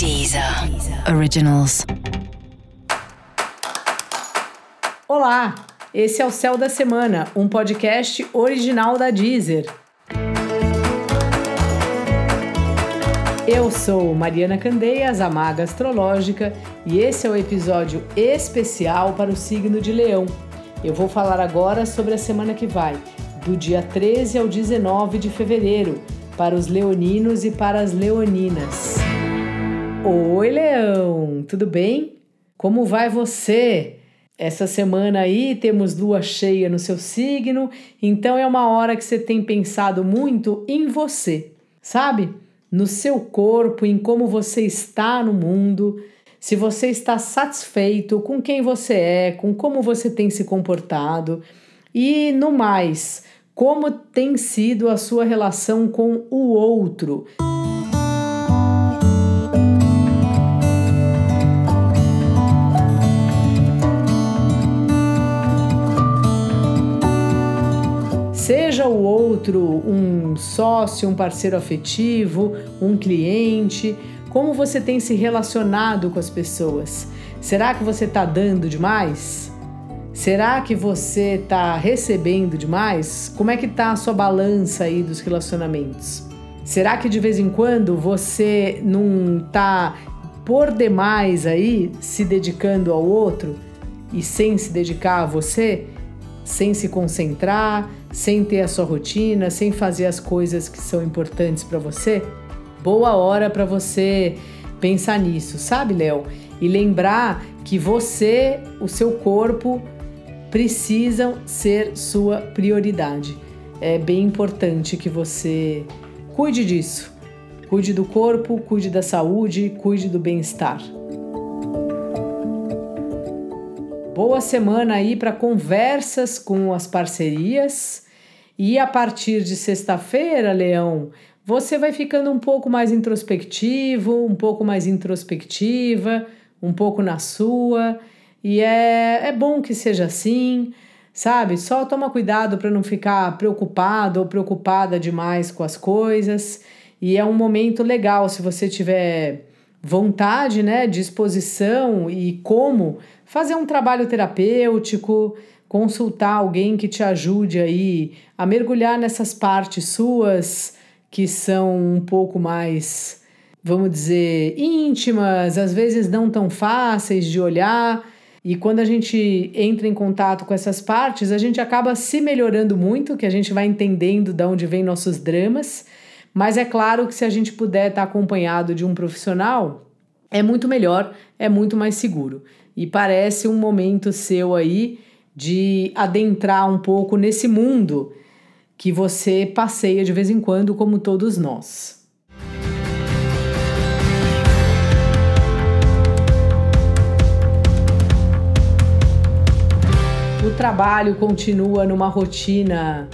Deezer Originals. Olá, esse é o Céu da Semana, um podcast original da Deezer. Eu sou Mariana Candeias, a maga astrológica, e esse é o episódio especial para o signo de Leão. Eu vou falar agora sobre a semana que vai, do dia 13 ao 19 de fevereiro, para os leoninos e para as leoninas. Oi, Leão, tudo bem? Como vai você? Essa semana aí temos lua cheia no seu signo, então é uma hora que você tem pensado muito em você, sabe? No seu corpo, em como você está no mundo, se você está satisfeito com quem você é, com como você tem se comportado e no mais, como tem sido a sua relação com o outro. Seja o outro um sócio, um parceiro afetivo, um cliente, como você tem se relacionado com as pessoas? Será que você está dando demais? Será que você está recebendo demais? Como é que está a sua balança aí dos relacionamentos? Será que de vez em quando você não está por demais aí se dedicando ao outro e sem se dedicar a você? Sem se concentrar, sem ter a sua rotina, sem fazer as coisas que são importantes para você? Boa hora para você pensar nisso, sabe, Léo? E lembrar que você, o seu corpo, precisam ser sua prioridade. É bem importante que você cuide disso. Cuide do corpo, cuide da saúde, cuide do bem-estar. Boa semana aí para conversas com as parcerias. E a partir de sexta-feira, Leão, você vai ficando um pouco mais introspectivo, um pouco mais introspectiva, um pouco na sua. E é, é bom que seja assim, sabe? Só toma cuidado para não ficar preocupado ou preocupada demais com as coisas. E é um momento legal se você tiver vontade, né, disposição e como fazer um trabalho terapêutico, consultar alguém que te ajude aí a mergulhar nessas partes suas que são um pouco mais, vamos dizer, íntimas, às vezes não tão fáceis de olhar. E quando a gente entra em contato com essas partes, a gente acaba se melhorando muito, que a gente vai entendendo de onde vêm nossos dramas. Mas é claro que se a gente puder estar acompanhado de um profissional, é muito melhor, é muito mais seguro. E parece um momento seu aí de adentrar um pouco nesse mundo que você passeia de vez em quando, como todos nós. O trabalho continua numa rotina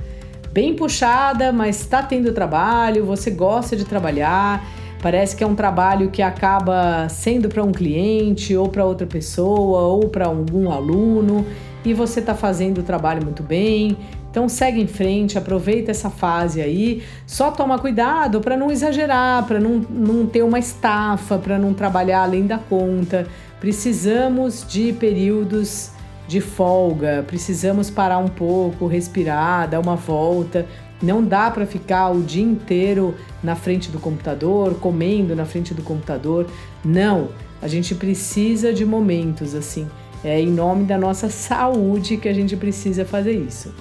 bem puxada, mas está tendo trabalho, você gosta de trabalhar. Parece que é um trabalho que acaba sendo para um cliente, ou para outra pessoa, ou para algum aluno e você está fazendo o trabalho muito bem. Então segue em frente, aproveita essa fase aí. Só toma cuidado para não exagerar, para não, não ter uma estafa, para não trabalhar além da conta. Precisamos de períodos de folga, precisamos parar um pouco, respirar, dar uma volta. Não dá para ficar o dia inteiro na frente do computador, comendo na frente do computador. Não, a gente precisa de momentos assim é em nome da nossa saúde que a gente precisa fazer isso.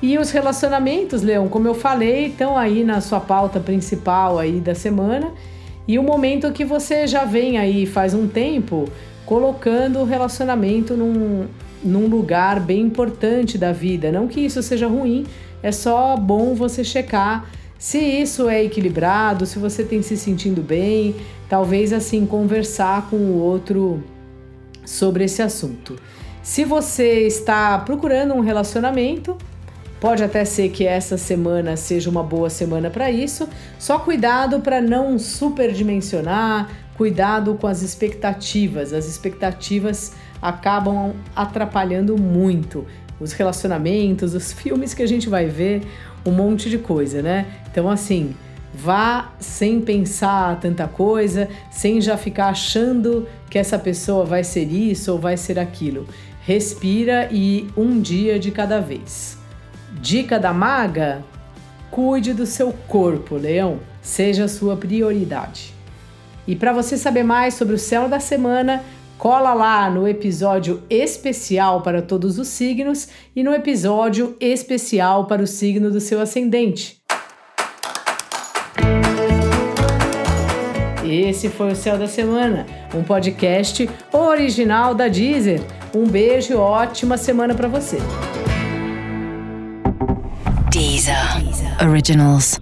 E os relacionamentos, Leão, como eu falei, estão aí na sua pauta principal aí da semana. E o momento que você já vem aí faz um tempo colocando o relacionamento num, num lugar bem importante da vida. Não que isso seja ruim, é só bom você checar se isso é equilibrado, se você tem se sentindo bem, talvez assim conversar com o outro sobre esse assunto. Se você está procurando um relacionamento, pode até ser que essa semana seja uma boa semana para isso. Só cuidado para não superdimensionar, cuidado com as expectativas. As expectativas acabam atrapalhando muito os relacionamentos, os filmes que a gente vai ver, um monte de coisa, né? Então, assim, Vá sem pensar tanta coisa, sem já ficar achando que essa pessoa vai ser isso ou vai ser aquilo. Respira e um dia de cada vez. Dica da maga: cuide do seu corpo, leão, seja a sua prioridade. E para você saber mais sobre o céu da semana, cola lá no episódio especial para todos os signos e no episódio especial para o signo do seu ascendente. Esse foi o Céu da Semana, um podcast original da Deezer. Um beijo e ótima semana para você. Deezer. Originals.